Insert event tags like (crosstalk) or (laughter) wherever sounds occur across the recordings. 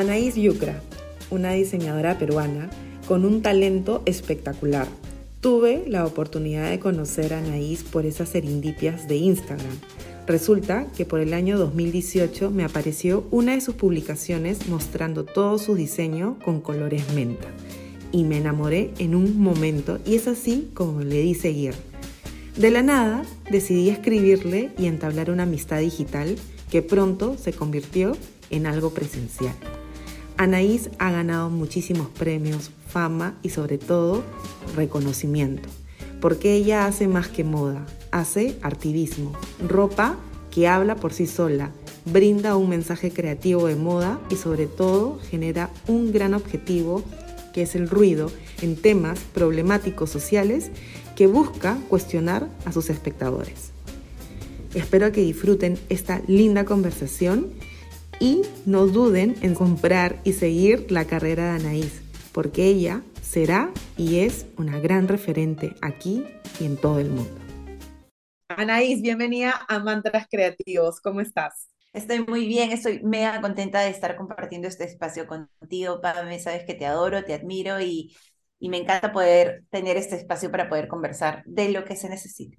Anaís Yucra, una diseñadora peruana con un talento espectacular. Tuve la oportunidad de conocer a Anaís por esas serindipias de Instagram. Resulta que por el año 2018 me apareció una de sus publicaciones mostrando todo su diseño con colores menta. Y me enamoré en un momento y es así como le di seguir. De la nada decidí escribirle y entablar una amistad digital que pronto se convirtió en algo presencial. Anaís ha ganado muchísimos premios, fama y sobre todo reconocimiento, porque ella hace más que moda, hace activismo, ropa que habla por sí sola, brinda un mensaje creativo de moda y sobre todo genera un gran objetivo que es el ruido en temas problemáticos sociales que busca cuestionar a sus espectadores. Espero que disfruten esta linda conversación y no duden en comprar y seguir la carrera de Anaís, porque ella será y es una gran referente aquí y en todo el mundo. Anaís, bienvenida a Mantras Creativos. ¿Cómo estás? Estoy muy bien, estoy mega contenta de estar compartiendo este espacio contigo, Pame. Sabes que te adoro, te admiro y, y me encanta poder tener este espacio para poder conversar de lo que se necesite.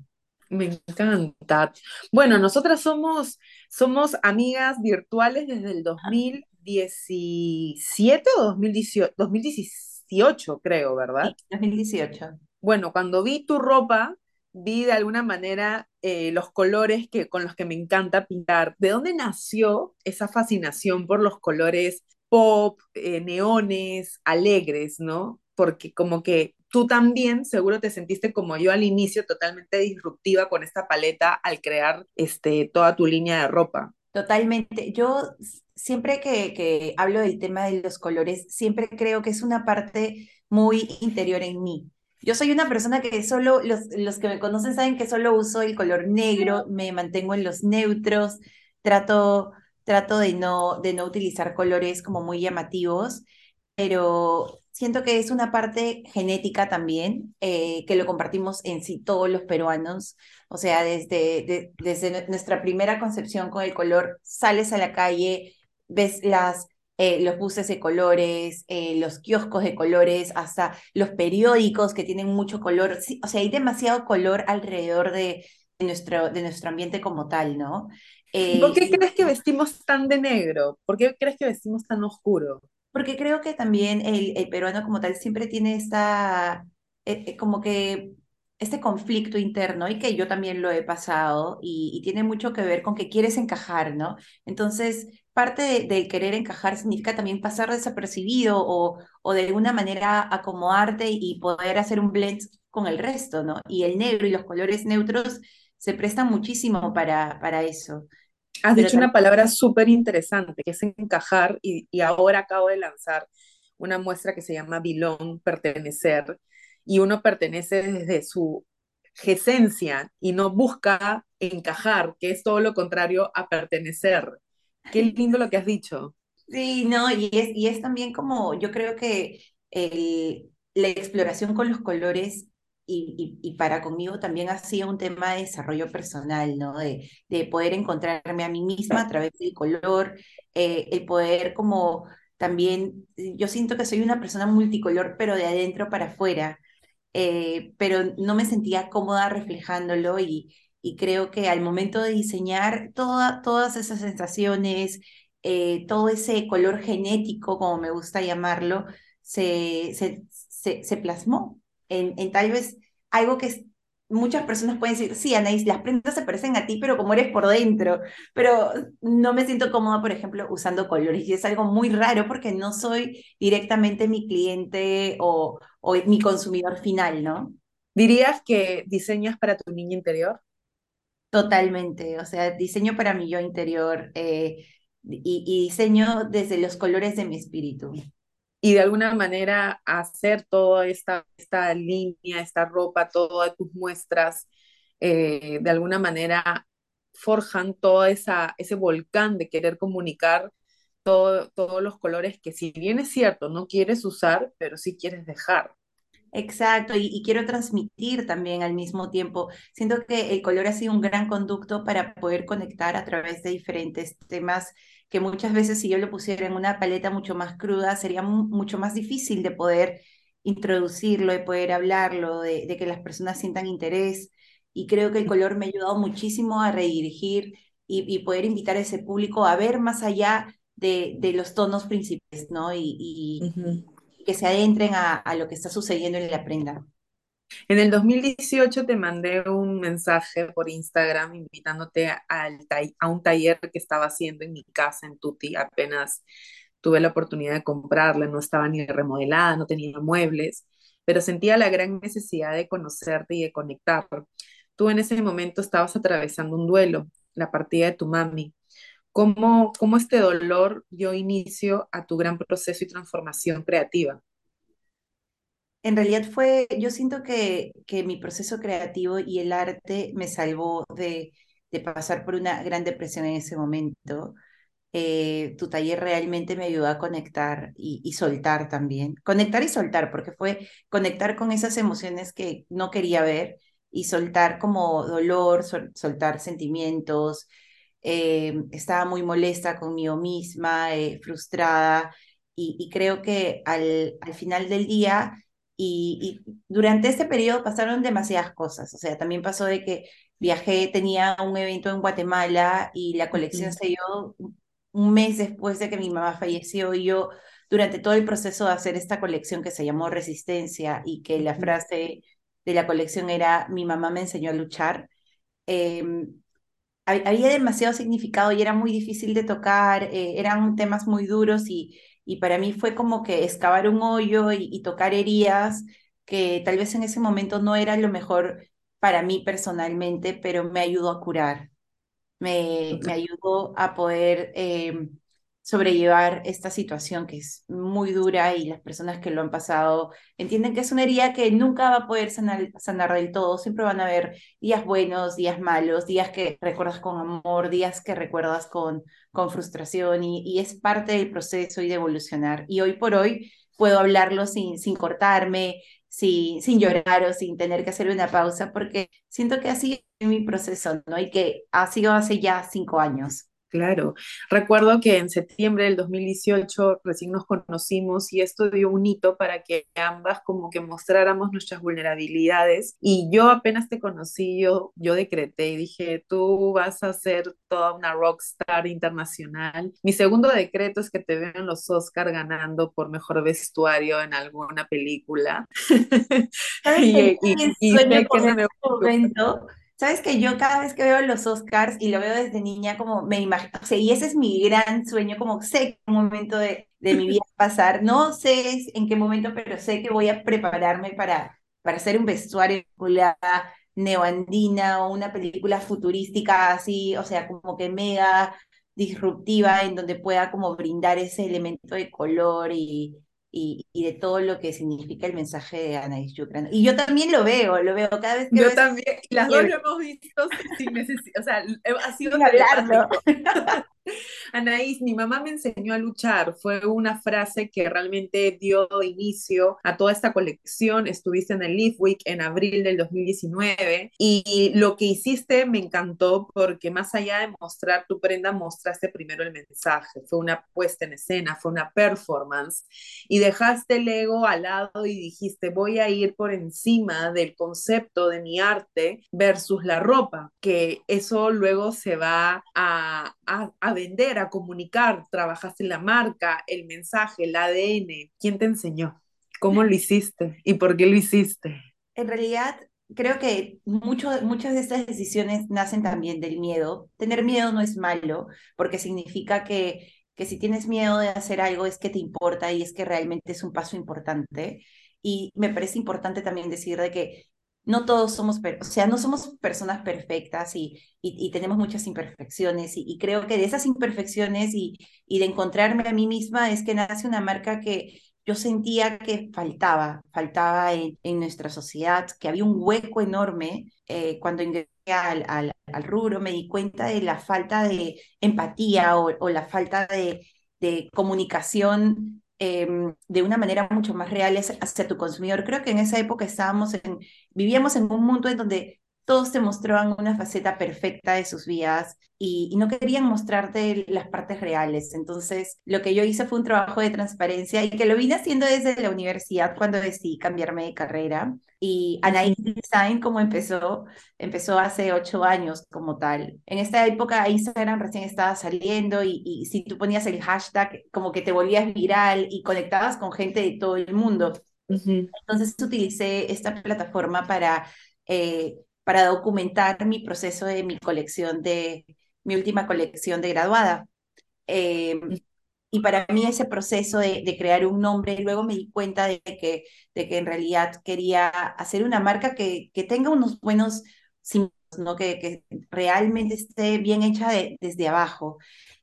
Me encanta. Bueno, nosotras somos, somos amigas virtuales desde el 2017 o 2018, 2018 creo, ¿verdad? Sí, 2018. Bueno, cuando vi tu ropa, vi de alguna manera eh, los colores que, con los que me encanta pintar. ¿De dónde nació esa fascinación por los colores pop, eh, neones, alegres, ¿no? Porque como que tú también seguro te sentiste como yo al inicio totalmente disruptiva con esta paleta al crear este, toda tu línea de ropa. Totalmente. Yo siempre que, que hablo del tema de los colores, siempre creo que es una parte muy interior en mí. Yo soy una persona que solo, los, los que me conocen saben que solo uso el color negro, me mantengo en los neutros, trato, trato de, no, de no utilizar colores como muy llamativos, pero siento que es una parte genética también, eh, que lo compartimos en sí todos los peruanos. O sea, desde, desde nuestra primera concepción con el color, sales a la calle, ves las, eh, los buses de colores, eh, los kioscos de colores, hasta los periódicos que tienen mucho color. o sea, hay demasiado color alrededor de, nuestro, de nuestro ambiente como tal, ¿no? ¿Por qué crees que vestimos tan de negro? ¿Por qué crees que vestimos tan oscuro? Porque creo que también el, el peruano como tal siempre tiene esta, eh, eh, como que este conflicto interno y que yo también lo he pasado y, tiene mucho que ver con que quieres encajar, ¿no? Entonces, parte del querer encajar significa también pasar desapercibido o, o de alguna manera acomodarte y poder hacer un blend con el resto, ¿no? Y el negro y los colores neutros se prestan muchísimo para, para eso. Has dicho una palabra súper interesante, que es encajar, y, ahora acabo de lanzar una muestra que se llama Bilón, pertenecer, y uno pertenece desde su esencia y no busca encajar, que es todo lo contrario a pertenecer. Qué (laughs) lindo lo que has dicho. Sí, no, y es, y es también como, yo creo que el, la exploración con los colores y, para conmigo también ha un tema de desarrollo personal, ¿no? De, de poder encontrarme a mí misma a través del color, eh, el poder como también, yo siento que soy una persona multicolor, pero de adentro para afuera, eh, pero no me sentía cómoda reflejándolo y, y creo que al momento de diseñar toda, todas esas sensaciones, eh, todo ese color genético, como me gusta llamarlo, se plasmó en, en tal vez algo que muchas personas pueden decir, sí, Anaís, las prendas se parecen a ti, pero como eres por dentro, pero no me siento cómoda, por ejemplo, usando colores y es algo muy raro porque no soy directamente mi cliente o, o mi consumidor final, ¿no? ¿Dirías que diseñas para tu niña interior? Totalmente, o sea, diseño para mi yo interior eh, y, y diseño desde los colores de mi espíritu y de alguna manera hacer toda esta, esta línea, esta ropa, todas tus muestras, eh, de alguna manera forjan todo esa, ese volcán de querer comunicar todo, todos los colores que si bien es cierto, no quieres usar, pero sí quieres dejar. Exacto, y, y, quiero transmitir también al mismo tiempo. Siento que el color ha sido un gran conducto para poder conectar a través de diferentes temas que muchas veces si yo lo pusiera en una paleta mucho más cruda, sería mucho más difícil de poder introducirlo, de poder hablarlo, de, de que las personas sientan interés. Y creo que el color me ha ayudado muchísimo a redirigir y, poder invitar a ese público a ver más allá de, de los tonos principales, ¿no? Y, y que se adentren a, a, lo que está sucediendo en la prenda. En el 2018 te mandé un mensaje por Instagram invitándote a, un taller que estaba haciendo en mi casa en Tuti. Apenas tuve la oportunidad de comprarla, no estaba ni remodelada, no tenía muebles, pero sentía la gran necesidad de conocerte y de conectar. Tú en ese momento estabas atravesando un duelo, la partida de tu mami. ¿Cómo, cómo este dolor dio inicio a tu gran proceso y transformación creativa? En realidad fue, yo siento que, que mi proceso creativo y el arte me salvó de, de pasar por una gran depresión en ese momento. Eh, tu taller realmente me ayudó a conectar y, y, soltar también. Conectar y soltar, porque fue conectar con esas emociones que no quería ver y soltar como dolor, soltar sentimientos. Eh, estaba muy molesta conmigo misma, eh, frustrada, y, y, creo que al, al final del día y, durante este periodo pasaron demasiadas cosas. O sea, también pasó de que viajé, tenía un evento en Guatemala y la colección se dio un mes después de que mi mamá falleció y yo durante todo el proceso de hacer esta colección que se llamó Resistencia y que la frase de la colección era mi mamá me enseñó a luchar, eh, había demasiado significado y era muy difícil de tocar, eh, eran temas muy duros y y para mí fue como que excavar un hoyo y, tocar heridas que tal vez en ese momento no era lo mejor para mí personalmente, pero me ayudó a curar, me, me ayudó a poder eh, sobrellevar esta situación que es muy dura y las personas que lo han pasado entienden que es una herida que nunca va a poder sanar, sanar del todo, siempre van a haber días buenos, días malos, días que recuerdas con amor, días que recuerdas con, con frustración y, y es parte del proceso y de evolucionar. Y hoy por hoy puedo hablarlo sin, sin cortarme, sin, sin llorar o sin tener que hacer una pausa, porque siento que así es mi proceso, ¿no? Y que ha sido hace ya cinco años. Claro, recuerdo que en septiembre del 2018 recién nos conocimos y esto dio un hito para que ambas como que mostráramos nuestras vulnerabilidades y yo apenas te conocí, yo, yo decreté y dije, tú vas a ser toda una rockstar internacional. Mi segundo decreto es que te vean los Oscar ganando por mejor vestuario en alguna película. (laughs) y, y, y, sé que me momento Sabes que yo cada vez que veo los Oscars y lo veo desde niña, como me imagino, o sea, y ese es mi gran sueño, como sé qué momento de, de mi vida pasar, no sé en qué momento, pero sé que voy a prepararme para, para hacer un vestuario neoandina o una película futurística así, o sea, como que mega disruptiva en donde pueda como brindar ese elemento de color y, y, y, de todo lo que significa el mensaje de Anaís Yukran. Y yo también lo veo, lo veo cada vez que... Yo también, las dos lo hemos visto sin necesidad, o sea, (laughs) ha sido... (laughs) (laughs) Anaís, mi mamá me enseñó a luchar. Fue una frase que realmente dio inicio a toda esta colección. Estuviste en el Leaf Week en abril del 2019 y lo que hiciste me encantó porque más allá de mostrar tu prenda, mostraste primero el mensaje. Fue una puesta en escena, fue una performance y dejaste el ego al lado y dijiste, voy a ir por encima del concepto de mi arte versus la ropa, que eso luego se va a, a, vender, a comunicar, trabajaste la marca, el mensaje, el ADN. ¿Quién te enseñó? ¿Cómo lo hiciste? ¿Y por qué lo hiciste? En realidad, creo que mucho, muchas de estas decisiones nacen también del miedo. Tener miedo no es malo, porque significa que, que si tienes miedo de hacer algo es que te importa y es que realmente es un paso importante. Y me parece importante también decir de que no todos somos, o sea, no somos personas perfectas y, y, tenemos muchas imperfecciones y, creo que de esas imperfecciones y, y de encontrarme a mí misma es que nace una marca que yo sentía que faltaba, faltaba en, en nuestra sociedad, que había un hueco enorme. Eh, cuando ingresé al, al, al, rubro me di cuenta de la falta de empatía o, o la falta de, de comunicación Em, de una manera mucho más real hacia tu consumidor. Creo que en esa época estábamos en, vivíamos en un mundo en donde todos te mostraban una faceta perfecta de sus vidas y, no querían mostrarte las partes reales. Entonces, lo que yo hice fue un trabajo de transparencia y que lo vine haciendo desde la universidad cuando decidí cambiarme de carrera. Y Anaís Design, como empezó, empezó hace ocho años como tal. En esta época Instagram recién estaba saliendo y, y si tú ponías el hashtag, como que te volvías viral y conectabas con gente de todo el mundo. Entonces utilicé esta plataforma para eh, para documentar mi proceso de mi colección de, mi última colección de graduada. Eh, y para mí ese proceso de, crear un nombre, luego me di cuenta de que, de que en realidad quería hacer una marca que, que tenga unos buenos símbolos, ¿no? que, que realmente esté bien hecha desde abajo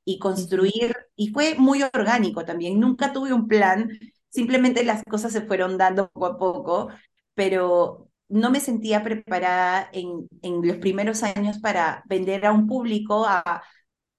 y construir, y fue muy orgánico también, nunca tuve un plan, simplemente las cosas se fueron dando poco a poco, pero, no me sentía preparada en, en los primeros años para vender a un público, a,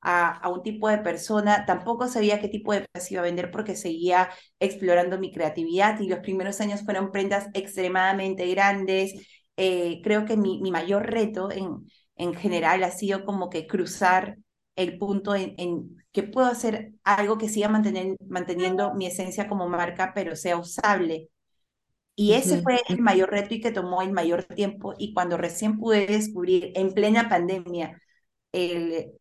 a, un tipo de persona. Tampoco sabía qué tipo de prendas iba a vender porque seguía explorando mi creatividad y los primeros años fueron prendas extremadamente grandes. Eh, creo que mi, mi, mayor reto en, en general ha sido como que cruzar el punto en, en que puedo hacer algo que siga mantener, manteniendo mi esencia como marca, pero sea usable y ese fue el mayor reto y que tomó el mayor tiempo. Y cuando recién pude descubrir en plena pandemia el,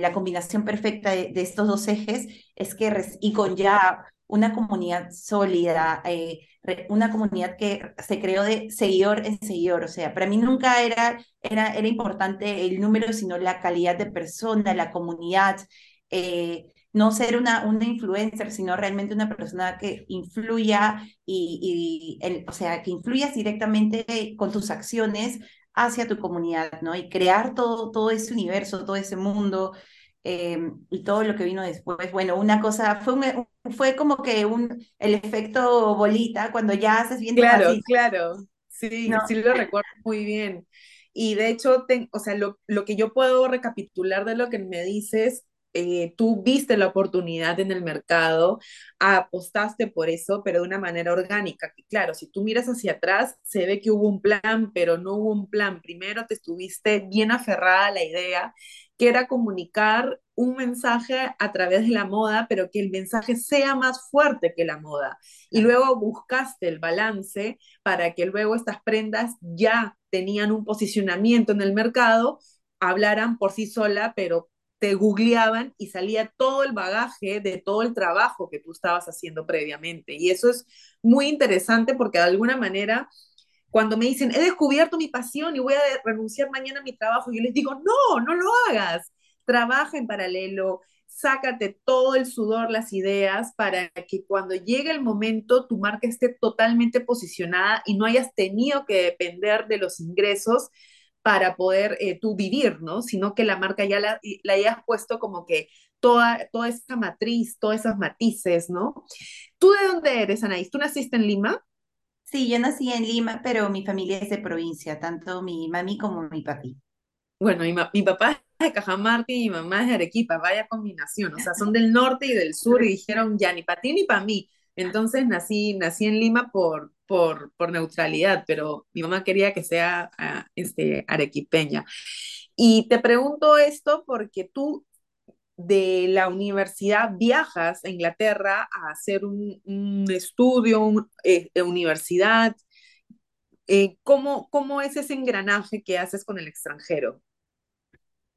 la combinación perfecta de, estos dos ejes, es que, y con ya una comunidad sólida, eh, una comunidad que se creó de seguidor en seguidor. O sea, para mí nunca era, era, era importante el número, sino la calidad de persona, la comunidad. Eh, no ser una, una influencer, sino realmente una persona que influya y, y o sea, que influyas directamente con tus acciones hacia tu comunidad, ¿no? Y crear todo, todo ese universo, todo ese mundo eh, y todo lo que vino después. Bueno, una cosa, fue, un, fue como que un, el efecto bolita cuando ya haces bien Claro, claro, sí, sí lo recuerdo muy bien. Y de hecho, o sea, lo, lo que yo puedo recapitular de lo que me dices eh, tú viste la oportunidad en el mercado, apostaste por eso, pero de una manera orgánica. claro, si tú miras hacia atrás, se ve que hubo un plan, pero no hubo un plan. Primero te estuviste bien aferrada a la idea, que era comunicar un mensaje a través de la moda, pero que el mensaje sea más fuerte que la moda. Y luego buscaste el balance para que luego estas prendas ya tenían un posicionamiento en el mercado, hablaran por sí sola, pero te googleaban y salía todo el bagaje de todo el trabajo que tú estabas haciendo previamente. Y eso es muy interesante porque de alguna manera, cuando me dicen, he descubierto mi pasión y voy a renunciar mañana a mi trabajo, yo les digo, no, no lo hagas. Trabaja en paralelo, sácate todo el sudor, las ideas, para que cuando llegue el momento tu marca esté totalmente posicionada y no hayas tenido que depender de los ingresos para poder eh, tú vivir, ¿no? Sino que la marca ya la, la hayas puesto como que toda, toda esa matriz, todas esas matices, ¿no? ¿Tú de dónde eres, Anaís? ¿Tú naciste en Lima? Sí, yo nací en Lima, pero mi familia es de provincia, tanto mi mami como mi papi. Bueno, mi, mi papá es de Cajamarca y mi mamá es de Arequipa, vaya combinación, o sea, son del norte y del sur y dijeron ya ni para ti ni para mí. Entonces nací, nací en Lima por, por, por neutralidad, pero mi mamá quería que sea ah, este, arequipeña. Y te pregunto esto porque tú de la universidad viajas a Inglaterra a hacer un, estudio, una eh, universidad. Eh, ¿cómo, ¿Cómo es ese engranaje que haces con el extranjero?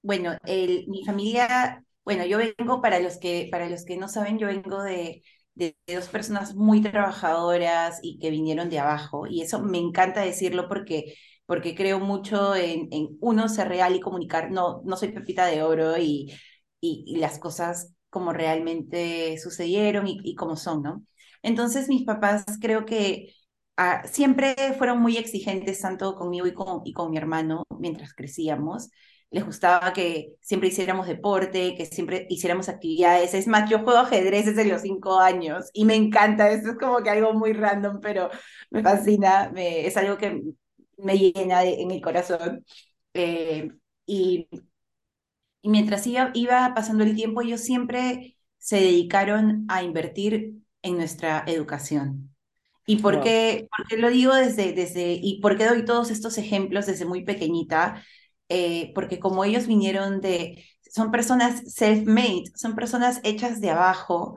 Bueno, mi familia, bueno, yo vengo, para los que, para los que no saben, yo vengo de, de, dos personas muy trabajadoras y que vinieron de abajo. Y eso me encanta decirlo porque, porque creo mucho en, en uno ser real y comunicar. No, no soy pepita de oro y, y, las cosas como realmente sucedieron y, y como son, ¿no? Entonces mis papás creo que ah, siempre fueron muy exigentes, tanto conmigo y con, y con mi hermano, mientras crecíamos les gustaba que siempre hiciéramos deporte, que siempre hiciéramos actividades. Es más, yo juego ajedrez desde los cinco años y me encanta. Esto es como que algo muy random, pero me fascina. Me, es algo que me llena en el corazón. Eh, y, y, mientras iba, iba pasando el tiempo, ellos siempre se dedicaron a invertir en nuestra educación. ¿Y por qué, por qué lo digo desde, desde, y por qué doy todos estos ejemplos desde muy pequeñita? Eh, porque como ellos vinieron de, son personas self-made, son personas hechas de abajo,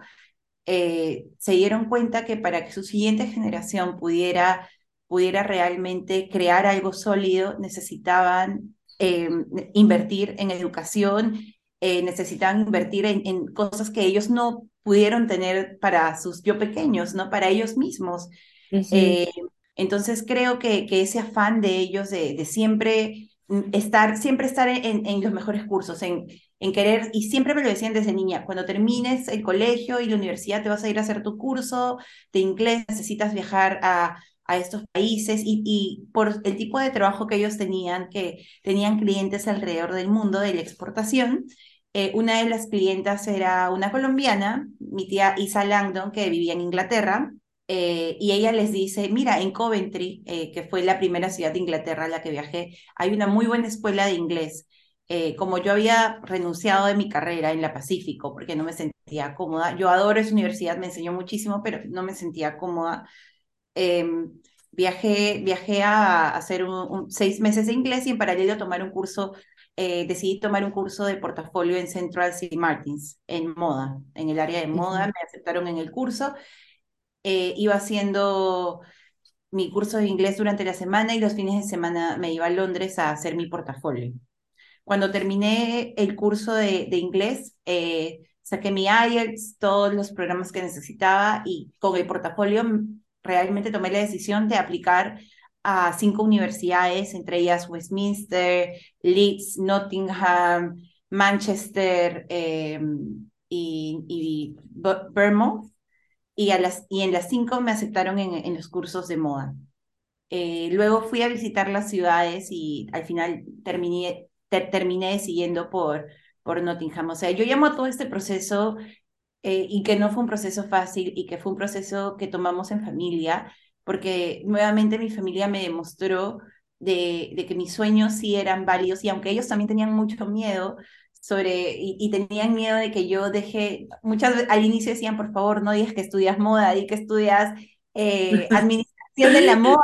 eh, se dieron cuenta que para que su siguiente generación pudiera, pudiera realmente crear algo sólido, necesitaban eh, invertir en educación, necesitaban invertir en, en cosas que ellos no pudieron tener para sus yo pequeños, ¿no? Para ellos mismos. Eh, entonces creo que, que, ese afán de ellos de, de siempre estar, siempre estar en, en, los mejores cursos, en, en querer, y siempre me lo decían desde niña, cuando termines el colegio y la universidad te vas a ir a hacer tu curso de inglés, necesitas viajar a, a estos países y, y, por el tipo de trabajo que ellos tenían, que tenían clientes alrededor del mundo de la exportación, eh, una de las clientas era una colombiana, mi tía Isa Langdon, que vivía en Inglaterra, eh, y ella les dice, mira, en Coventry, eh, que fue la primera ciudad de Inglaterra a la que viajé, hay una muy buena escuela de inglés. como yo había renunciado de mi carrera en la Pacífico porque no me sentía cómoda, yo adoro esa universidad, me enseñó muchísimo, pero no me sentía cómoda. Em, viajé, viajé a hacer seis meses de inglés y en paralelo tomar un curso eh, decidí tomar un curso de portafolio en Central City Martins, en moda, en el área de moda, me aceptaron en el curso. Eh, iba haciendo mi curso de inglés durante la semana y los fines de semana me iba a Londres a hacer mi portafolio. Cuando terminé el curso de, inglés, eh, saqué mi IELTS, todos los programas que necesitaba y con el portafolio realmente tomé la decisión de aplicar a cinco universidades, entre ellas Westminster, Leeds, Nottingham, Manchester em, y, y Vermont. Y, a las, y en las cinco me aceptaron en, en los cursos de moda. Eh, luego fui a visitar las ciudades y al final terminé, terminé decidiendo por, por Nottingham. O sea, yo llamo a todo este proceso eh, y que no fue un proceso fácil y que fue un proceso que tomamos en familia porque nuevamente mi familia me demostró de, de, que mis sueños sí eran válidos y aunque ellos también tenían mucho miedo sobre y, tenían miedo de que yo deje, muchas veces al inicio decían, por favor, no digas que estudias moda, di que estudias eh, (laughs) administración de la moda.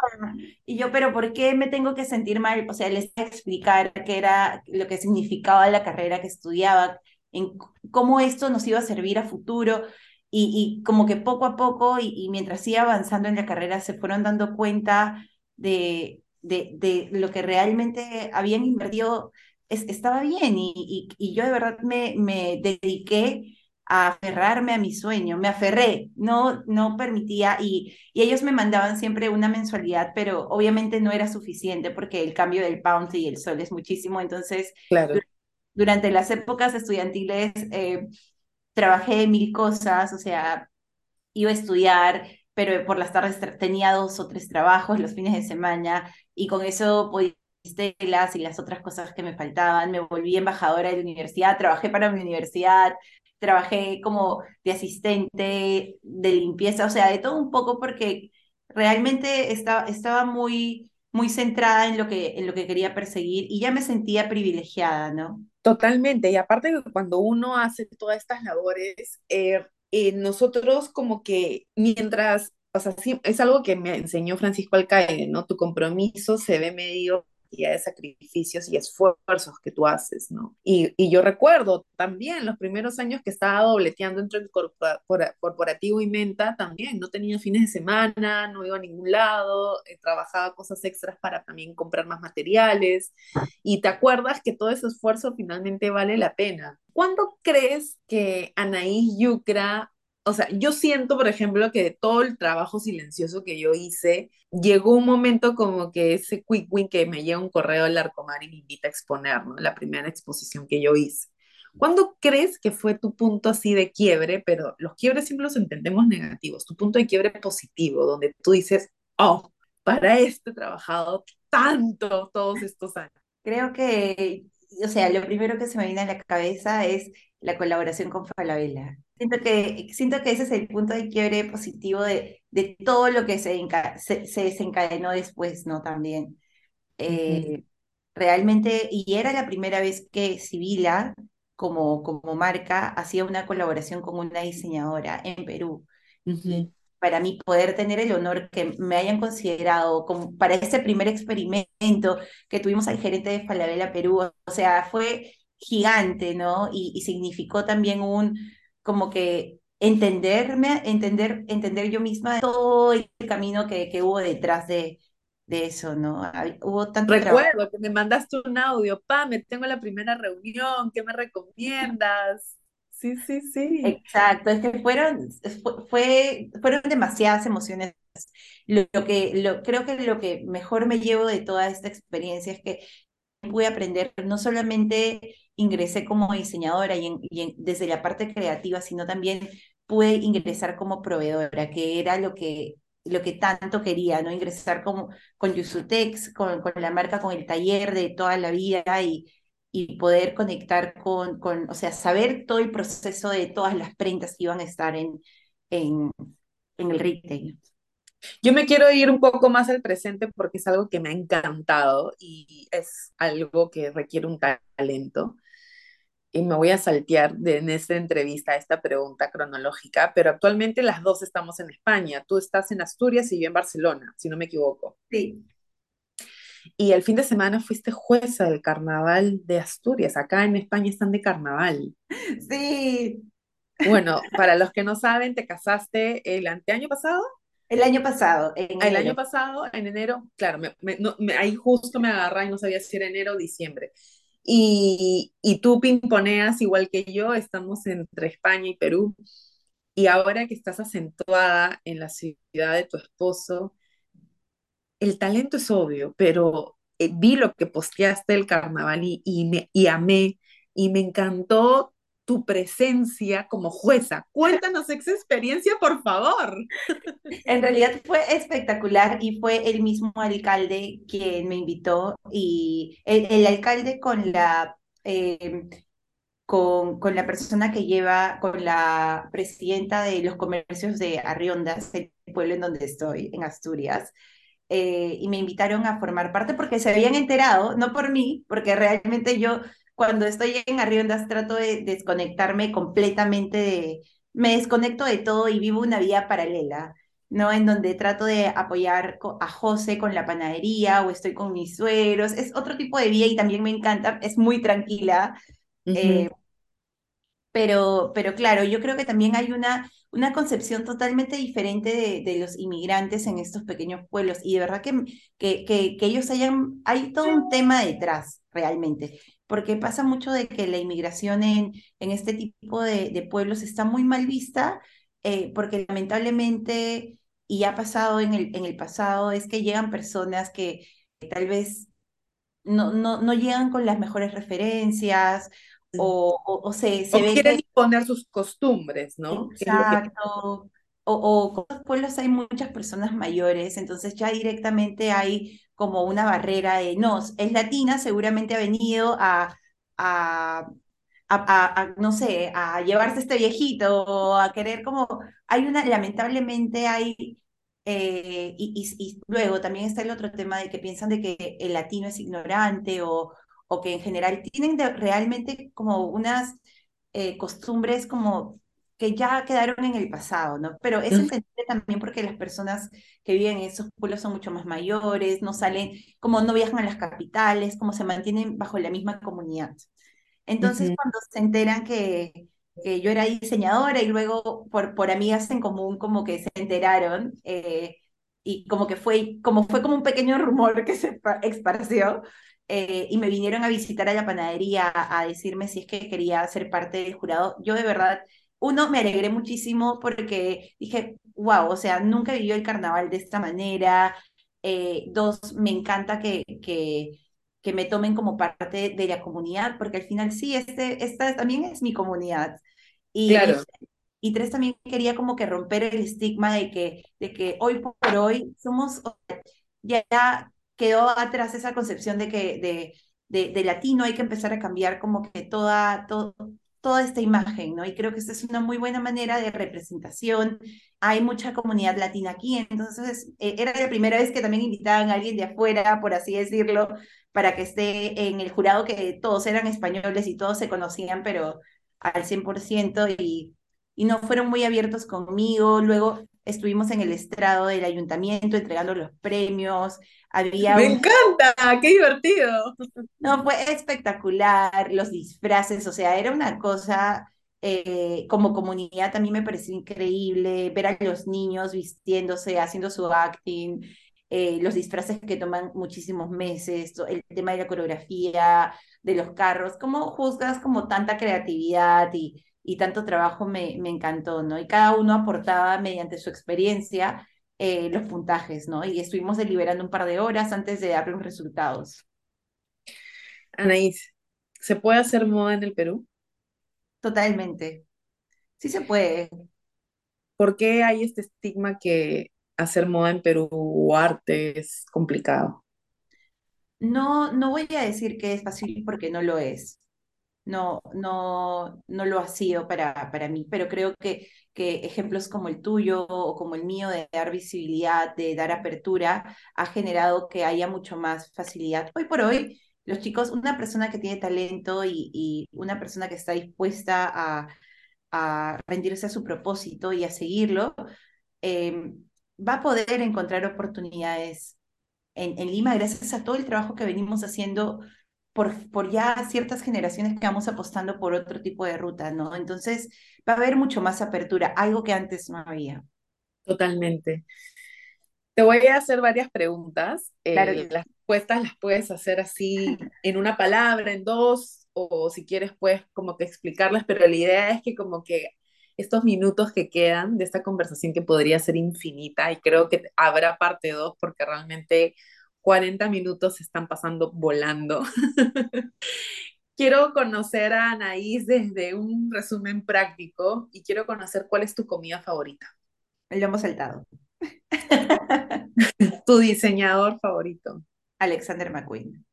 Y yo, pero ¿por qué me tengo que sentir mal? O sea, les explicar qué era lo que significaba la carrera que estudiaba, en cómo esto nos iba a servir a futuro y, como que poco a poco y, mientras iba avanzando en la carrera se fueron dando cuenta de, de, de lo que realmente habían invertido estaba bien y, y, yo de verdad me, me dediqué a aferrarme a mi sueño, me aferré, no, no permitía y, y ellos me mandaban siempre una mensualidad, pero obviamente no era suficiente porque el cambio del pound y el sol es muchísimo, entonces claro. durante las épocas estudiantiles eh, trabajé mil cosas, o sea, iba a estudiar, pero por las tardes tenía dos o tres trabajos los fines de semana y con eso podía telas y las otras cosas que me faltaban. Me volví embajadora de la universidad, trabajé para mi universidad, trabajé como de asistente de limpieza, o sea, de todo un poco porque realmente estaba, estaba muy, muy centrada en lo, que, en lo que quería perseguir y ya me sentía privilegiada, ¿no? Totalmente, y aparte cuando uno hace todas estas labores, eh, eh, nosotros como que mientras, o sea, es algo que me enseñó Francisco Alcaide, ¿no? Tu compromiso se ve medio de sacrificios y esfuerzos que tú haces, ¿no? Y, y, yo recuerdo también los primeros años que estaba dobleteando entre el corporativo y Menta, también no tenía fines de semana, no iba a ningún lado, eh, trabajaba cosas extras para también comprar más materiales y te acuerdas que todo ese esfuerzo finalmente vale la pena. ¿Cuándo crees que Anaís Yucra o sea, yo siento, por ejemplo, que de todo el trabajo silencioso que yo hice, llegó un momento como que ese quick win que me llega un correo del Arcomar y me invita a exponer, ¿no? La primera exposición que yo hice. ¿Cuándo crees que fue tu punto así de quiebre? Pero los quiebres siempre los entendemos negativos. Tu punto de quiebre positivo, donde tú dices, oh, para esto he trabajado tanto todos estos años. Creo que, o sea, lo primero que se me viene a la cabeza es la colaboración con Falabella. Siento que, siento que ese es el punto de quiebre positivo de, de todo lo que se, se, desencadenó después, ¿no? También. Eh, realmente, y era la primera vez que Sibila, como, como marca, hacía una colaboración con una diseñadora en Perú. para mí poder tener el honor que me hayan considerado como para ese primer experimento que tuvimos al gerente de Falabella Perú, o sea, fue gigante, ¿no? Y, y significó también un, como que entenderme, entender, entender yo misma todo el camino que, que hubo detrás de, de eso, ¿no? Hubo tanto Recuerdo que me mandaste un audio, pa, me tengo la primera reunión, ¿qué me recomiendas? Sí, sí, sí. Exacto, es que fueron, fue, fueron demasiadas emociones. Lo, que, lo, creo que lo que mejor me llevo de toda esta experiencia es que pude aprender, no solamente ingresé como diseñadora y, desde la parte creativa, sino también pude ingresar como proveedora, que era lo que, lo que tanto quería, ¿no? Ingresar como, con Yusutex, con, con la marca, con el taller de toda la vida y, y poder conectar con, con, o sea, saber todo el proceso de todas las prendas que iban a estar en, en, en el retail. Yo me quiero ir un poco más al presente porque es algo que me ha encantado y es algo que requiere un talento y me voy a saltear de, en esta entrevista esta pregunta cronológica, pero actualmente las dos estamos en España. Tú estás en Asturias y yo en Barcelona, si no me equivoco. Sí. Y el fin de semana fuiste jueza del carnaval de Asturias. Acá en España están de carnaval. Sí. Bueno, para los que no saben, te casaste el anteaño pasado. El año pasado. En el año pasado, en enero, claro, me, ahí justo me agarra y no sabía si era enero o diciembre. Y, y tú pimponeas igual que yo, estamos entre España y Perú. Y ahora que estás acentuada en la ciudad de tu esposo, el talento es obvio, pero eh, vi lo que posteaste el carnaval y, y, me, y amé y me encantó tu presencia como jueza. Cuéntanos esa experiencia, por favor. En realidad fue espectacular y fue el mismo alcalde quien me invitó y el, alcalde con la... Em, con, con, la persona que lleva, con la presidenta de los comercios de Arriondas, el pueblo en donde estoy, en Asturias, eh, y me invitaron a formar parte porque se habían enterado, no por mí, porque realmente yo cuando estoy en Arriondas trato de desconectarme completamente de, me desconecto de todo y vivo una vida paralela, ¿no? En donde trato de apoyar a José con la panadería o estoy con mis sueros, es otro tipo de vida y también me encanta, es muy tranquila. Eh, pero, pero claro, yo creo que también hay una, una concepción totalmente diferente de, de, los inmigrantes en estos pequeños pueblos y de verdad que, que, que, que ellos hayan, hay todo un tema detrás realmente porque pasa mucho de que la inmigración en, en este tipo de, de pueblos está muy mal vista, eh, porque lamentablemente, y ha pasado en el, en el pasado, es que llegan personas que, tal vez no, no, no llegan con las mejores referencias o, o, se, se quieren imponer sus costumbres, ¿no? Exacto. O, o con los pueblos hay muchas personas mayores, entonces ya directamente hay como una barrera de, no, es latina, seguramente ha venido a, a, no sé, a llevarse este viejito, o a querer como, hay una, lamentablemente hay, eh, y, y, luego también está el otro tema de que piensan de que el latino es ignorante o, o que en general tienen realmente como unas eh, costumbres como que ya quedaron en el pasado, ¿no? Pero es entendible también porque las personas que viven en esos pueblos son mucho más mayores, no salen, como no viajan a las capitales, como se mantienen bajo la misma comunidad. Entonces, cuando se enteran que, que, yo era diseñadora y luego por, por amigas en común como que se enteraron, eh, y como que fue, como fue como un pequeño rumor que se esparció, eh, y me vinieron a visitar a la panadería a, a decirme si es que quería ser parte del jurado, yo de verdad uno, me alegré muchísimo porque dije, wow, o sea, nunca vivió el carnaval de esta manera. Eh, dos, me encanta que, que, que me tomen como parte de la comunidad, porque al final sí, este, esta también es mi comunidad. Y, claro. y, tres, también quería como que romper el estigma de que, de que hoy por hoy somos, ya quedó atrás esa concepción de que de, de, de latino hay que empezar a cambiar como que toda, todo, toda esta imagen, ¿no? Y creo que esta es una muy buena manera de representación. Hay mucha comunidad latina aquí, entonces eh, era la primera vez que también invitaban a alguien de afuera, por así decirlo, para que esté en el jurado, que todos eran españoles y todos se conocían, pero al 100%, y, y no fueron muy abiertos conmigo. Luego estuvimos en el estrado del ayuntamiento entregando los premios, había Me un... encanta, qué divertido. No, fue espectacular, los disfraces, o sea, era una cosa eh, como comunidad también me pareció increíble ver a los niños vistiéndose, haciendo su acting, eh, los disfraces que toman muchísimos meses, el tema de la coreografía, de los carros, ¿cómo juzgas como tanta creatividad y, y tanto trabajo me, me encantó, ¿no? Y cada uno aportaba mediante su experiencia eh, los puntajes, ¿no? Y estuvimos deliberando un par de horas antes de dar los resultados. Anaís, ¿se puede hacer moda en el Perú? Totalmente. Sí se puede. ¿Por qué hay este estigma que hacer moda en Perú o arte es complicado? No, no voy a decir que es fácil porque no lo es. No, no, no lo ha sido para, para mí, pero creo que, que ejemplos como el tuyo o como el mío de dar visibilidad, de dar apertura, ha generado que haya mucho más facilidad. Hoy por hoy, los chicos, una persona que tiene talento y, y una persona que está dispuesta a, a rendirse a su propósito y a seguirlo, eh, va a poder encontrar oportunidades en, en, Lima gracias a todo el trabajo que venimos haciendo por, por ya ciertas generaciones que vamos apostando por otro tipo de ruta, ¿no? Entonces va a haber mucho más apertura, algo que antes no había. Totalmente. Te voy a hacer varias preguntas. Claro Eh, las respuestas las puedes hacer así (laughs) en una palabra, en dos, o si quieres puedes como que explicarlas, pero la idea es que como que estos minutos que quedan de esta conversación que podría ser infinita, y creo que habrá parte dos porque realmente 40 minutos se están pasando volando. (laughs) Quiero conocer a Anaís desde un resumen práctico y quiero conocer cuál es tu comida favorita, lo hemos saltado. (laughs) tu diseñador favorito. Alexander McQueen.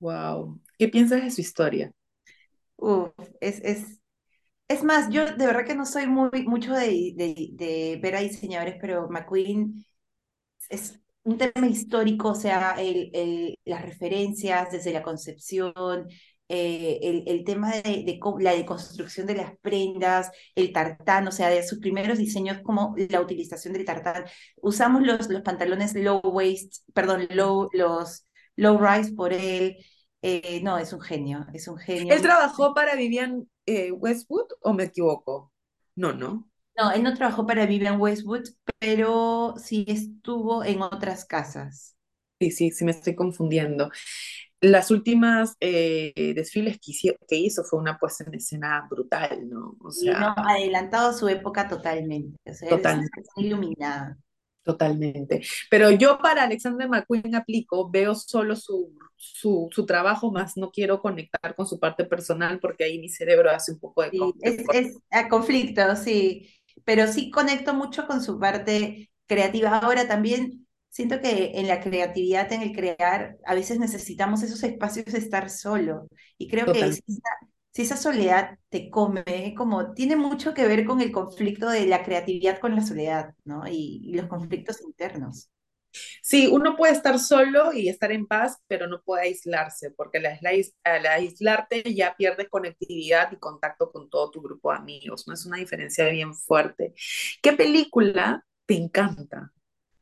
Wow. ¿Qué piensas de su historia? Uf, es, es, es más, yo de verdad que no soy muy mucho de, de, de ver a diseñadores, pero McQueen es un tema histórico, o sea, el, el, las referencias desde la concepción, eh, el, el, tema de, de, la deconstrucción de las prendas, el tartán, o sea, de sus primeros diseños, como la utilización del tartán. Usamos los, los pantalones low waist, perdón, low, los low rise por él. Eh, no, es un genio, es un genio. ¿Él trabajó para Vivian eh, Westwood o me equivoco? No, no. No, él no trabajó para Vivian Westwood, pero sí estuvo en otras casas. Sí, sí, sí me estoy confundiendo. Las últimas eh, desfiles que hizo, que hizo, fue una puesta en escena brutal, ¿no? O Y no, sea, adelantado a su época totalmente. O sea, él es una total, persona iluminada. totalmente. Pero yo para Alexander McQueen aplico, veo solo su, su, su trabajo, más no quiero conectar con su parte personal porque ahí mi cerebro hace un poco de Sí, conflicto. es, es a conflicto, sí, pero sí conecto mucho con su parte creativa. Ahora también siento que en la creatividad, en el crear, a veces necesitamos esos espacios de estar solo. Y creo que si esa, si esa soledad te come, como tiene mucho que ver con el conflicto de la creatividad con la soledad, ¿no? Y, y los conflictos internos. Sí, uno puede estar solo y estar en paz, pero no puede aislarse, porque al, ais- al aislarte ya pierdes conectividad y contacto con todo tu grupo de amigos, ¿no? Es una diferencia bien fuerte. ¿Qué película te encanta?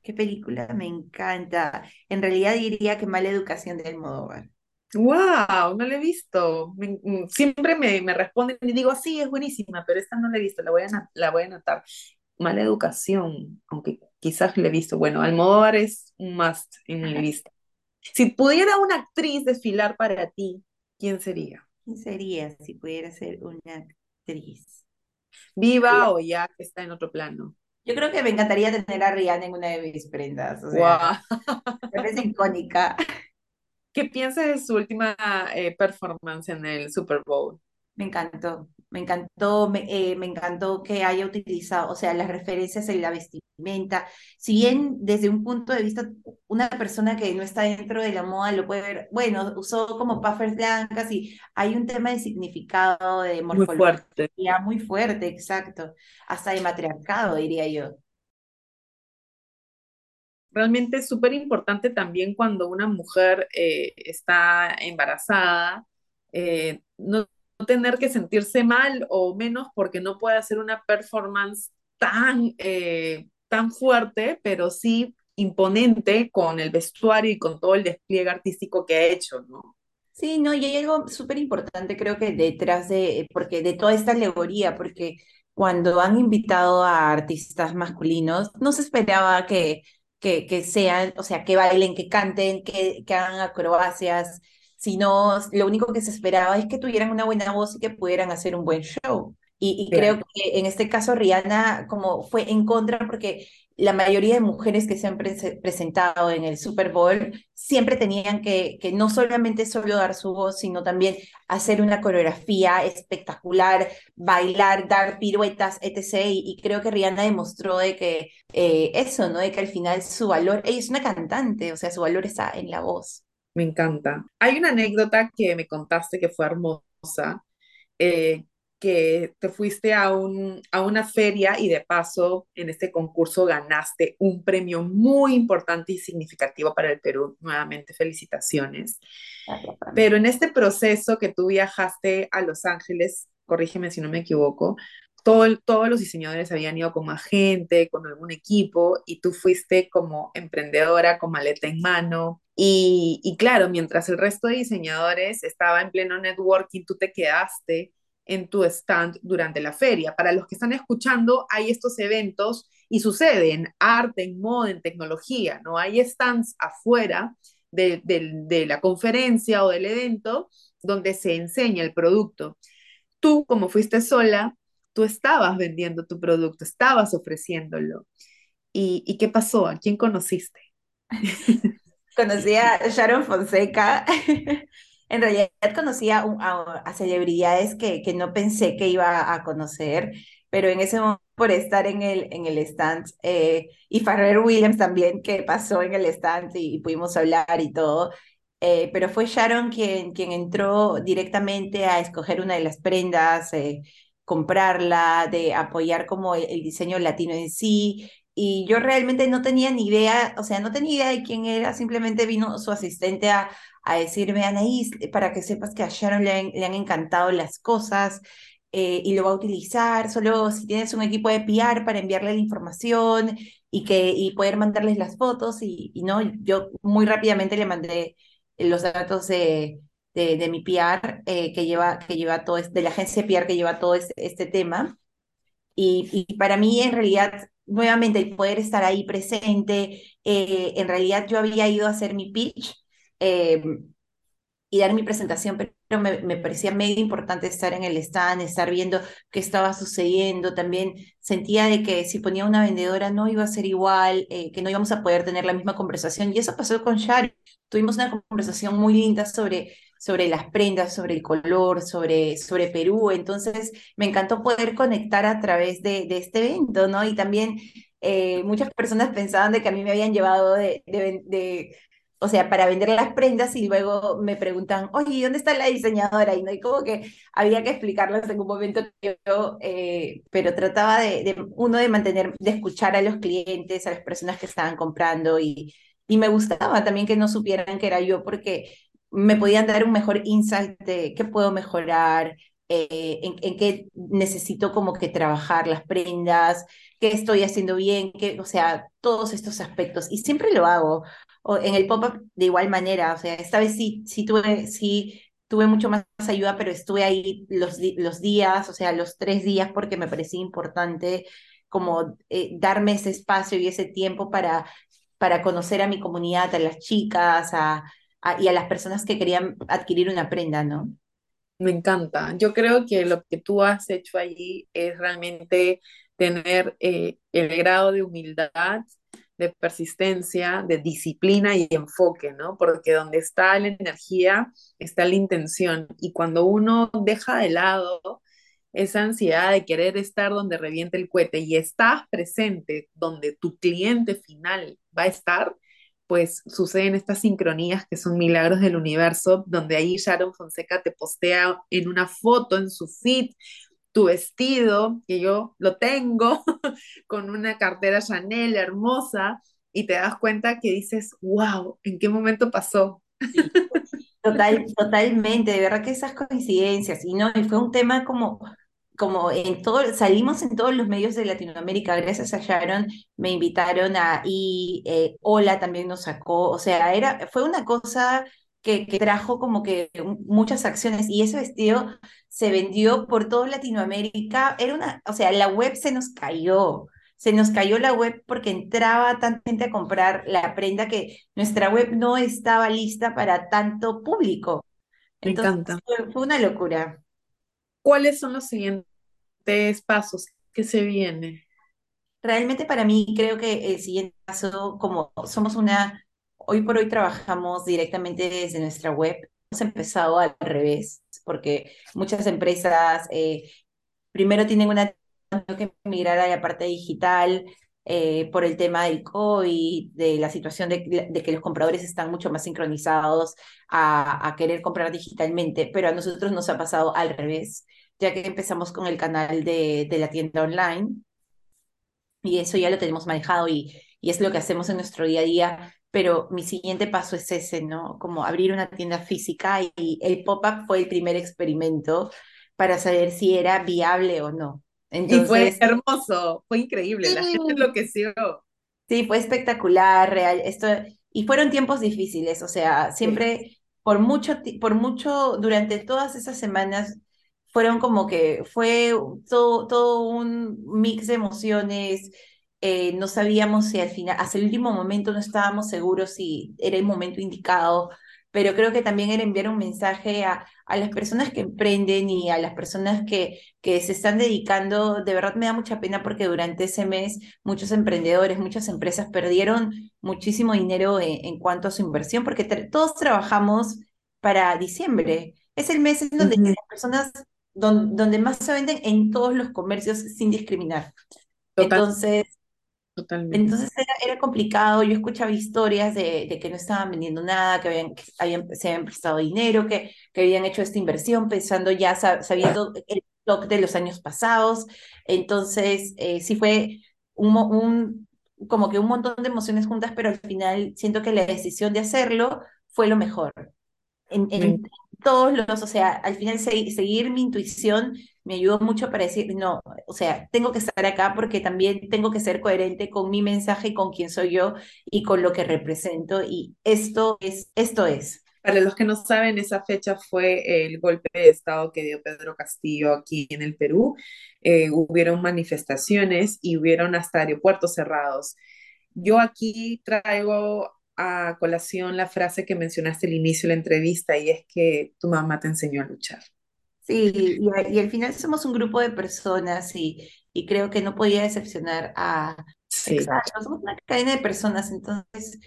¿Qué película? Me encanta. En realidad diría que Mala Educación de Almodóvar. ¡Wow! No la he visto. Me- mm, siempre me, me responden y digo, sí, es buenísima, pero esta no la he visto, la voy a, la voy a anotar. Mala educación, aunque quizás la he visto. Bueno, Almodóvar es un must en mi lista. Si pudiera una actriz desfilar para ti, ¿quién sería? ¿Quién sería si pudiera ser una actriz? ¿Viva o ya que está en otro plano? Yo creo que me encantaría tener a Rihanna en una de mis prendas, o sea, ¡Wow! me parece icónica. ¿Qué piensas de su última eh, performance en el Super Bowl? Me encantó, me encantó, me, eh, me encantó que haya utilizado, o sea, las referencias en la vestimenta. Si bien desde un punto de vista, una persona que no está dentro de la moda lo puede ver, bueno, usó como puffers blancas y hay un tema de significado, de Muy fuerte. morfología muy fuerte, exacto, hasta de matriarcado, diría yo. Realmente es súper importante también cuando una mujer eh, está embarazada, eh, no tener que sentirse mal o menos porque no puede hacer una performance tan, eh, tan fuerte, pero sí imponente con el vestuario y con todo el despliegue artístico que ha hecho, ¿no? Sí, no, y hay algo súper importante creo que detrás de, porque de toda esta alegoría, porque cuando han invitado a artistas masculinos, no se esperaba que, que, que sean, o sea, que bailen, que canten, que, que hagan acrobacias, sino lo único que se esperaba es que tuvieran una buena voz y que pudieran hacer un buen show. Y, y creo que en este caso Rihanna como fue en contra porque la mayoría de mujeres que se han presentado en el Super Bowl siempre tenían que, que no solamente solo dar su voz, sino también hacer una coreografía espectacular, bailar, dar piruetas, etc. Y, creo que Rihanna demostró de que eh, eso, ¿no? De que al final su valor, ella es una cantante, o sea, su valor está en la voz. Me encanta. Hay una anécdota que me contaste que fue hermosa, eh, que te fuiste a, un, a una feria y de paso en este concurso ganaste un premio muy importante y significativo para el Perú. Nuevamente, felicitaciones. Pero en este proceso que tú viajaste a Los Ángeles, corrígeme si no me equivoco, todo, todos los diseñadores habían ido como agente, con algún equipo, y tú fuiste como emprendedora, con maleta en mano. Y, y claro, mientras el resto de diseñadores estaba en pleno networking, tú te quedaste en tu stand durante la feria. Para los que están escuchando, hay estos eventos y suceden arte, en moda, en tecnología, ¿no? Hay stands afuera de, de, la conferencia o del evento donde se enseña el producto. Tú, como fuiste sola, tú estabas vendiendo tu producto, estabas ofreciéndolo. ¿Y, y qué pasó? ¿A quién conociste? (laughs) Conocí a Sharon Fonseca (laughs) En realidad conocía a, celebridades que, que, no pensé que iba a conocer, pero en ese momento por estar en el, en el stand, eh, y Farrer Williams también, que pasó en el stand y, pudimos hablar y todo, eh, pero fue Sharon quien, quien entró directamente a escoger una de las prendas, eh, comprarla, de apoyar como el, diseño latino en sí, y yo realmente no tenía ni idea, o sea, no tenía idea de quién era, simplemente vino su asistente a, a decirme, Anaís, para que sepas que a Sharon le han, encantado las cosas eh, y lo va a utilizar, solo si tienes un equipo de PR para enviarle la información y, que, y poder mandarles las fotos y, no, yo muy rápidamente le mandé los datos de, de, mi PR eh, que, lleva, que lleva todo, de la agencia de PR que lleva todo este, este tema. Y, y, para mí, en realidad, nuevamente, el poder estar ahí presente, eh, en realidad yo había ido a hacer mi pitch Em, y dar mi presentación, pero me, me, parecía medio importante estar en el stand, estar viendo qué estaba sucediendo. También sentía de que si ponía una vendedora no iba a ser igual, eh, que no íbamos a poder tener la misma conversación. Y eso pasó con Shari. Tuvimos una conversación muy linda sobre, sobre las prendas, sobre el color, sobre, sobre Perú. Entonces me encantó poder conectar a través de, de este evento, ¿no? Y también eh, muchas personas pensaban de que a mí me habían llevado de, de, o sea, para vender las prendas y luego me preguntan, oye, ¿dónde está la diseñadora? Y no hay como que había que explicarles en un momento yo, eh, pero trataba de, uno de mantener, de escuchar a los clientes, a las personas que estaban comprando y, y me gustaba también que no supieran que era yo porque me podían dar un mejor insight de qué puedo mejorar, eh, en, qué necesito como que trabajar las prendas, qué estoy haciendo bien, qué, o sea, todos estos aspectos. Y siempre lo hago o en el pop-up de igual manera, o sea, esta vez sí, sí tuve, sí tuve mucho más ayuda, pero estuve ahí los, los días, o sea, los tres días porque me parecía importante como eh, darme ese espacio y ese tiempo para, para conocer a mi comunidad, a las chicas a, y a las personas que querían adquirir una prenda, ¿no? Me encanta. Yo creo que lo que tú has hecho allí es realmente tener eh, el grado de humildad de persistencia, de disciplina y enfoque, ¿no? Porque donde está la energía está la intención y cuando uno deja de lado esa ansiedad de querer estar donde reviente el cohete y estás presente donde tu cliente final va a estar, pues suceden estas sincronías que son milagros del universo, donde ahí Sharon Fonseca te postea en una foto en su feed tu vestido, que yo lo tengo, (laughs) con una cartera Chanel hermosa, y te das cuenta que dices, wow, ¿en qué momento pasó? Total, totalmente, de verdad que esas coincidencias, y no, y fue un tema como como en todo, salimos en todos los medios de Latinoamérica, gracias a Sharon, me invitaron a, y eh, Hola también nos sacó, o sea, era, fue una cosa que, que, trajo como que muchas acciones y ese vestido se vendió por toda Latinoamérica, era una, o sea, la web se nos cayó, se nos cayó la web porque entraba tanta gente a comprar la prenda que nuestra web no estaba lista para tanto público. Entonces, Me encanta. Fue, fue una locura. ¿Cuáles son los siguientes pasos que se vienen? Realmente para mí creo que el siguiente paso, como somos una, hoy por hoy trabajamos directamente desde nuestra web, hemos empezado al revés, porque muchas empresas eh, primero tienen una que migrar a la parte digital, eh, por el tema del COVID, de la situación de, que los compradores están mucho más sincronizados a, querer comprar digitalmente, pero a nosotros nos ha pasado al revés, ya que empezamos con el canal de, la tienda online y eso ya lo tenemos manejado y es lo que hacemos en nuestro día a día, pero mi siguiente paso es ese, ¿no? Como abrir una tienda física y el pop-up fue el primer experimento para saber si era viable o no. Entonces, y fue hermoso, fue increíble, sí, la gente enloqueció. Sí, fue espectacular, real. Esto, y fueron tiempos difíciles, o sea, siempre, sí. por mucho, por mucho, durante todas esas semanas, fueron como que fue todo, todo un mix de emociones. Eh, no sabíamos si al final, hasta el último momento no estábamos seguros si era el momento indicado pero creo que también era enviar un mensaje a, a las personas que emprenden y a las personas que, que se están dedicando. De verdad me da mucha pena porque durante ese mes muchos emprendedores, muchas empresas perdieron muchísimo dinero en, en cuanto a su inversión porque todos trabajamos para diciembre. Es el mes en donde uh -huh. las personas, don, donde más se venden en todos los comercios sin discriminar. Total. Entonces, Totalmente. Entonces era, era, complicado, yo escuchaba historias de, de, que no estaban vendiendo nada, que, habían, que habían, se habían prestado dinero, que, que habían hecho esta inversión pensando ya sabiendo el stock de los años pasados. Entonces eh, sí fue un, un, como que un montón de emociones juntas, pero al final siento que la decisión de hacerlo fue lo mejor. En, en, todos los, o sea, al final se, seguir mi intuición me ayudó mucho para decir, no, o sea, tengo que estar acá porque también tengo que ser coherente con mi mensaje, con quién soy yo y con lo que represento. Y esto es, esto es. Para los que no saben, esa fecha fue el golpe de Estado que dio Pedro Castillo aquí en el Perú. Eh, hubieron manifestaciones y hubieron hasta aeropuertos cerrados. Yo aquí traigo a colación la frase que mencionaste al inicio de la entrevista y es que tu mamá te enseñó a luchar. Sí, y, (laughs) y, al final somos un grupo de personas y, y creo que no podía decepcionar a... Sí. Exacto, somos una cadena de personas, entonces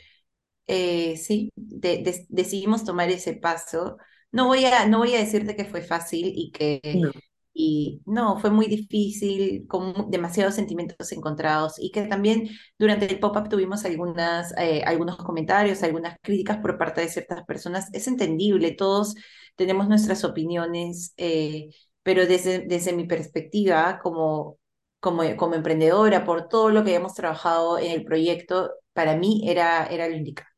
eh, sí, de, de, decidimos tomar ese paso. No voy, a, no voy a decirte que fue fácil y que... No. Y no, fue muy difícil, con demasiados sentimientos encontrados y que también durante el pop-up tuvimos algunas, eh, algunos comentarios, algunas críticas por parte de ciertas personas. Es entendible, todos tenemos nuestras opiniones, eh, pero desde, desde mi perspectiva como, como, como emprendedora, por todo lo que hemos trabajado en el proyecto, para mí era, era lo indicado.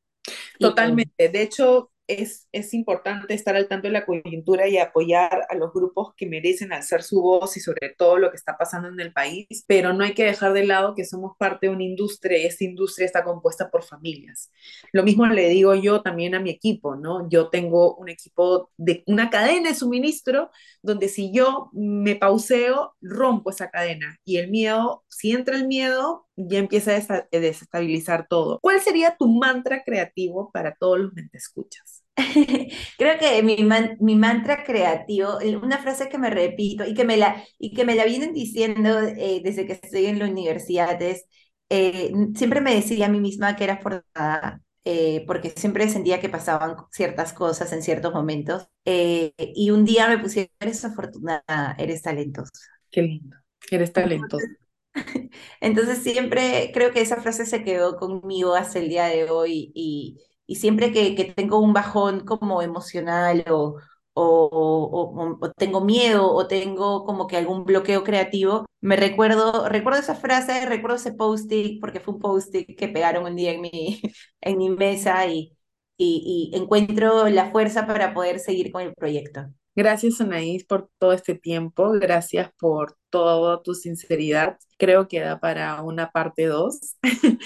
Totalmente. De hecho, es, es, importante estar al tanto de la coyuntura y apoyar a los grupos que merecen alzar su voz y sobre todo lo que está pasando en el país, pero no hay que dejar de lado que somos parte de una industria y esta industria está compuesta por familias. Lo mismo le digo yo también a mi equipo, ¿no? Yo tengo un equipo de una cadena de suministro donde si yo me pauseo, rompo esa cadena y el miedo, si entra el miedo, ya empieza a desestabilizar todo. ¿Cuál sería tu mantra creativo para todos los te escuchas? (laughs) Creo que mi, man, mi, mantra creativo, una frase que me repito y que me la, y que me la vienen diciendo eh, desde que estoy en la universidad es, eh, siempre me decía a mí misma que era afortunada, eh, porque siempre sentía que pasaban ciertas cosas en ciertos momentos, y un día me pusieron, eres afortunada, eres talentosa. Qué lindo, eres talentosa. (laughs) Entonces siempre creo que esa frase se quedó conmigo hasta el día de hoy y y siempre que, tengo un bajón como emocional o, o, tengo miedo o tengo como que algún bloqueo creativo, me recuerdo, recuerdo esa frase, recuerdo ese post-it, porque fue un post-it que pegaron un día en mi, (laughs) en mi mesa y, y encuentro la fuerza para poder seguir con el proyecto. Gracias, Anaís, por todo este tiempo. Gracias por toda tu sinceridad. Creo que da para una parte dos. (laughs)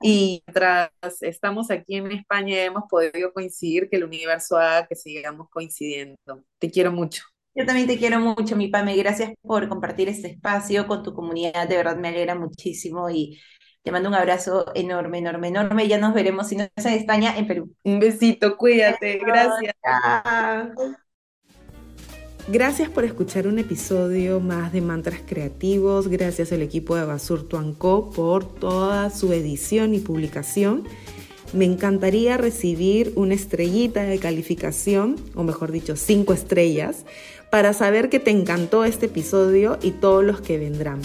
y tras estamos aquí en España, hemos podido coincidir que el universo haga que sigamos coincidiendo. Te quiero mucho. Yo también te quiero mucho, mi Pame. Gracias por compartir este espacio con tu comunidad. De verdad me alegra muchísimo y te mando un abrazo enorme, enorme, enorme. Ya nos veremos, si no es en España, en Perú. Un besito, cuídate. Gracias. Gracias por escuchar un episodio más de Mantras Creativos. Gracias al equipo de Basur Co por toda su edición y publicación. Me encantaría recibir una estrellita de calificación, o mejor dicho, cinco estrellas, para saber que te encantó este episodio y todos los que vendrán.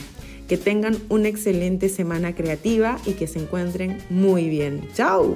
Que tengan una excelente semana creativa y que se encuentren muy bien. ¡Chao!